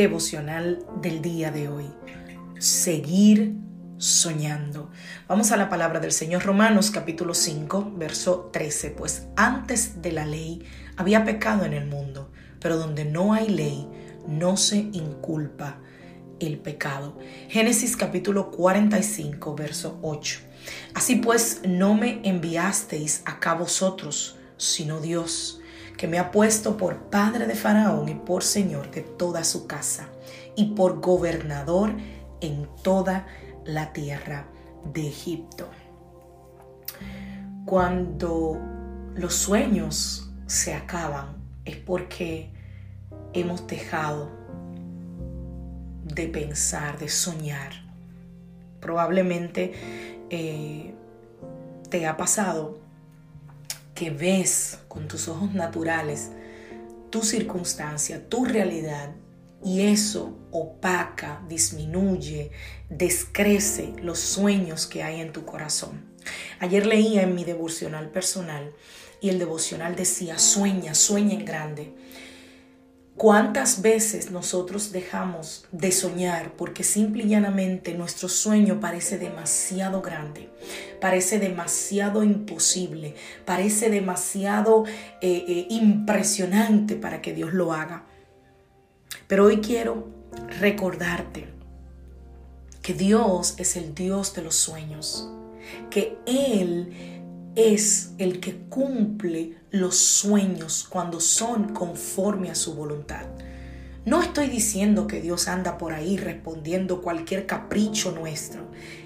Devocional del día de hoy. Seguir soñando. Vamos a la palabra del Señor Romanos capítulo 5, verso 13. Pues antes de la ley había pecado en el mundo, pero donde no hay ley no se inculpa el pecado. Génesis capítulo 45, verso 8. Así pues, no me enviasteis acá vosotros, sino Dios que me ha puesto por padre de Faraón y por señor de toda su casa y por gobernador en toda la tierra de Egipto. Cuando los sueños se acaban es porque hemos dejado de pensar, de soñar. Probablemente eh, te ha pasado que ves con tus ojos naturales tu circunstancia, tu realidad, y eso opaca, disminuye, descrece los sueños que hay en tu corazón. Ayer leía en mi devocional personal y el devocional decía, sueña, sueña en grande. ¿Cuántas veces nosotros dejamos de soñar porque simple y llanamente nuestro sueño parece demasiado grande, parece demasiado imposible, parece demasiado eh, eh, impresionante para que Dios lo haga? Pero hoy quiero recordarte que Dios es el Dios de los sueños, que Él es el que cumple los sueños cuando son conforme a su voluntad. No estoy diciendo que Dios anda por ahí respondiendo cualquier capricho nuestro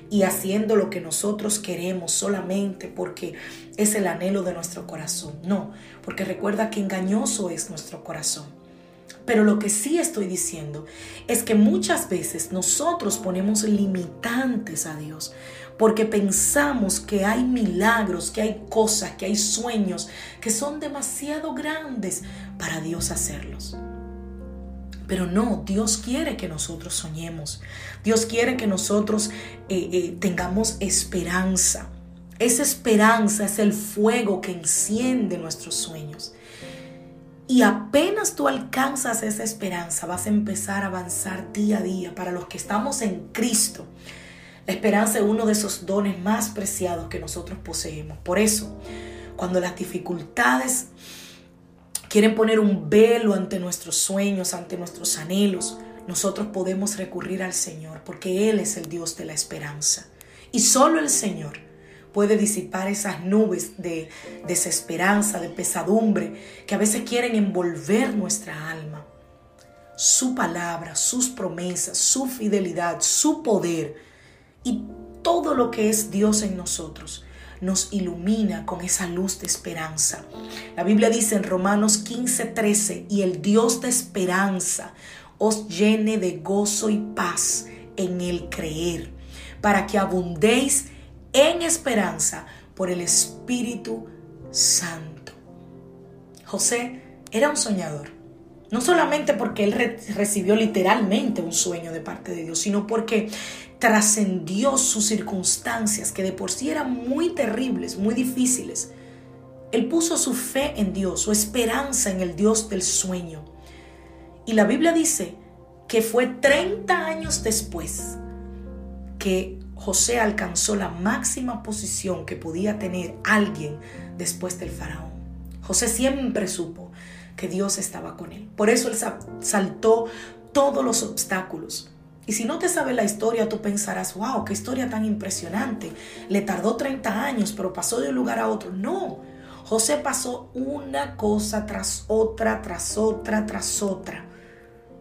y haciendo lo que nosotros queremos solamente porque es el anhelo de nuestro corazón. No, porque recuerda que engañoso es nuestro corazón. Pero lo que sí estoy diciendo es que muchas veces nosotros ponemos limitantes a Dios porque pensamos que hay milagros, que hay cosas, que hay sueños que son demasiado grandes para Dios hacerlos. Pero no, Dios quiere que nosotros soñemos. Dios quiere que nosotros eh, eh, tengamos esperanza. Esa esperanza es el fuego que enciende nuestros sueños. Y apenas tú alcanzas esa esperanza, vas a empezar a avanzar día a día. Para los que estamos en Cristo, la esperanza es uno de esos dones más preciados que nosotros poseemos. Por eso, cuando las dificultades quieren poner un velo ante nuestros sueños, ante nuestros anhelos, nosotros podemos recurrir al Señor, porque Él es el Dios de la esperanza. Y solo el Señor puede disipar esas nubes de desesperanza, de pesadumbre, que a veces quieren envolver nuestra alma. Su palabra, sus promesas, su fidelidad, su poder y todo lo que es Dios en nosotros nos ilumina con esa luz de esperanza. La Biblia dice en Romanos 15, 13, y el Dios de esperanza os llene de gozo y paz en el creer, para que abundéis en esperanza por el Espíritu Santo. José era un soñador. No solamente porque él recibió literalmente un sueño de parte de Dios, sino porque trascendió sus circunstancias, que de por sí eran muy terribles, muy difíciles. Él puso su fe en Dios, su esperanza en el Dios del sueño. Y la Biblia dice que fue 30 años después que José alcanzó la máxima posición que podía tener alguien después del faraón. José siempre supo que Dios estaba con él. Por eso él saltó todos los obstáculos. Y si no te sabes la historia, tú pensarás, wow, qué historia tan impresionante. Le tardó 30 años, pero pasó de un lugar a otro. No, José pasó una cosa tras otra, tras otra, tras otra.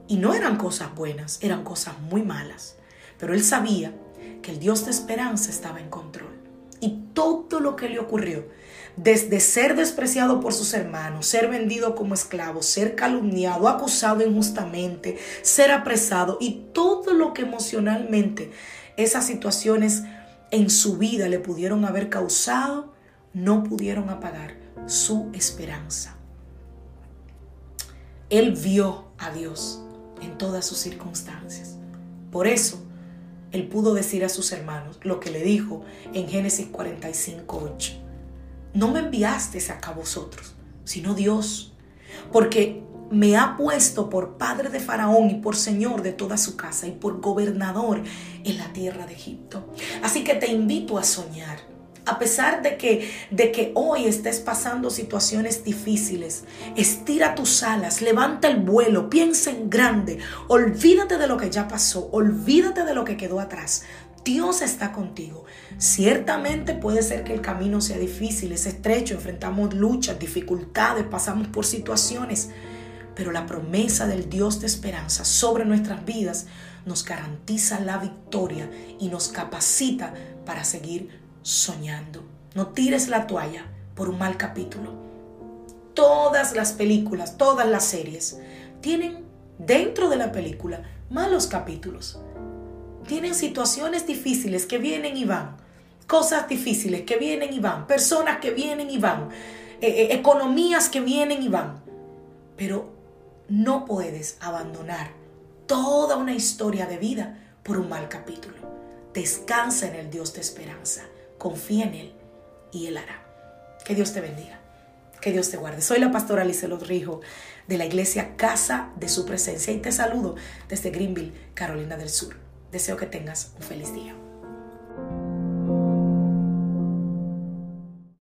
Y no eran cosas buenas, eran cosas muy malas. Pero él sabía que el Dios de esperanza estaba en control. Y todo lo que le ocurrió, desde ser despreciado por sus hermanos, ser vendido como esclavo, ser calumniado, acusado injustamente, ser apresado y todo lo que emocionalmente esas situaciones en su vida le pudieron haber causado, no pudieron apagar su esperanza. Él vio a Dios en todas sus circunstancias. Por eso, él pudo decir a sus hermanos lo que le dijo en Génesis 45, 8. No me enviaste acá vosotros, sino Dios, porque me ha puesto por padre de Faraón y por señor de toda su casa y por gobernador en la tierra de Egipto. Así que te invito a soñar a pesar de que, de que hoy estés pasando situaciones difíciles, estira tus alas, levanta el vuelo, piensa en grande, olvídate de lo que ya pasó, olvídate de lo que quedó atrás. Dios está contigo. Ciertamente puede ser que el camino sea difícil, es estrecho, enfrentamos luchas, dificultades, pasamos por situaciones, pero la promesa del Dios de esperanza sobre nuestras vidas nos garantiza la victoria y nos capacita para seguir soñando. No tires la toalla por un mal capítulo. Todas las películas, todas las series tienen dentro de la película malos capítulos. Tienen situaciones difíciles que vienen y van. Cosas difíciles que vienen y van. Personas que vienen y van. Eh, eh, economías que vienen y van. Pero no puedes abandonar toda una historia de vida por un mal capítulo. Descansa en el Dios de esperanza confía en Él y Él hará. Que Dios te bendiga. Que Dios te guarde. Soy la pastora Lizelot Rijo de la iglesia Casa de Su Presencia y te saludo desde Greenville, Carolina del Sur. Deseo que tengas un feliz día.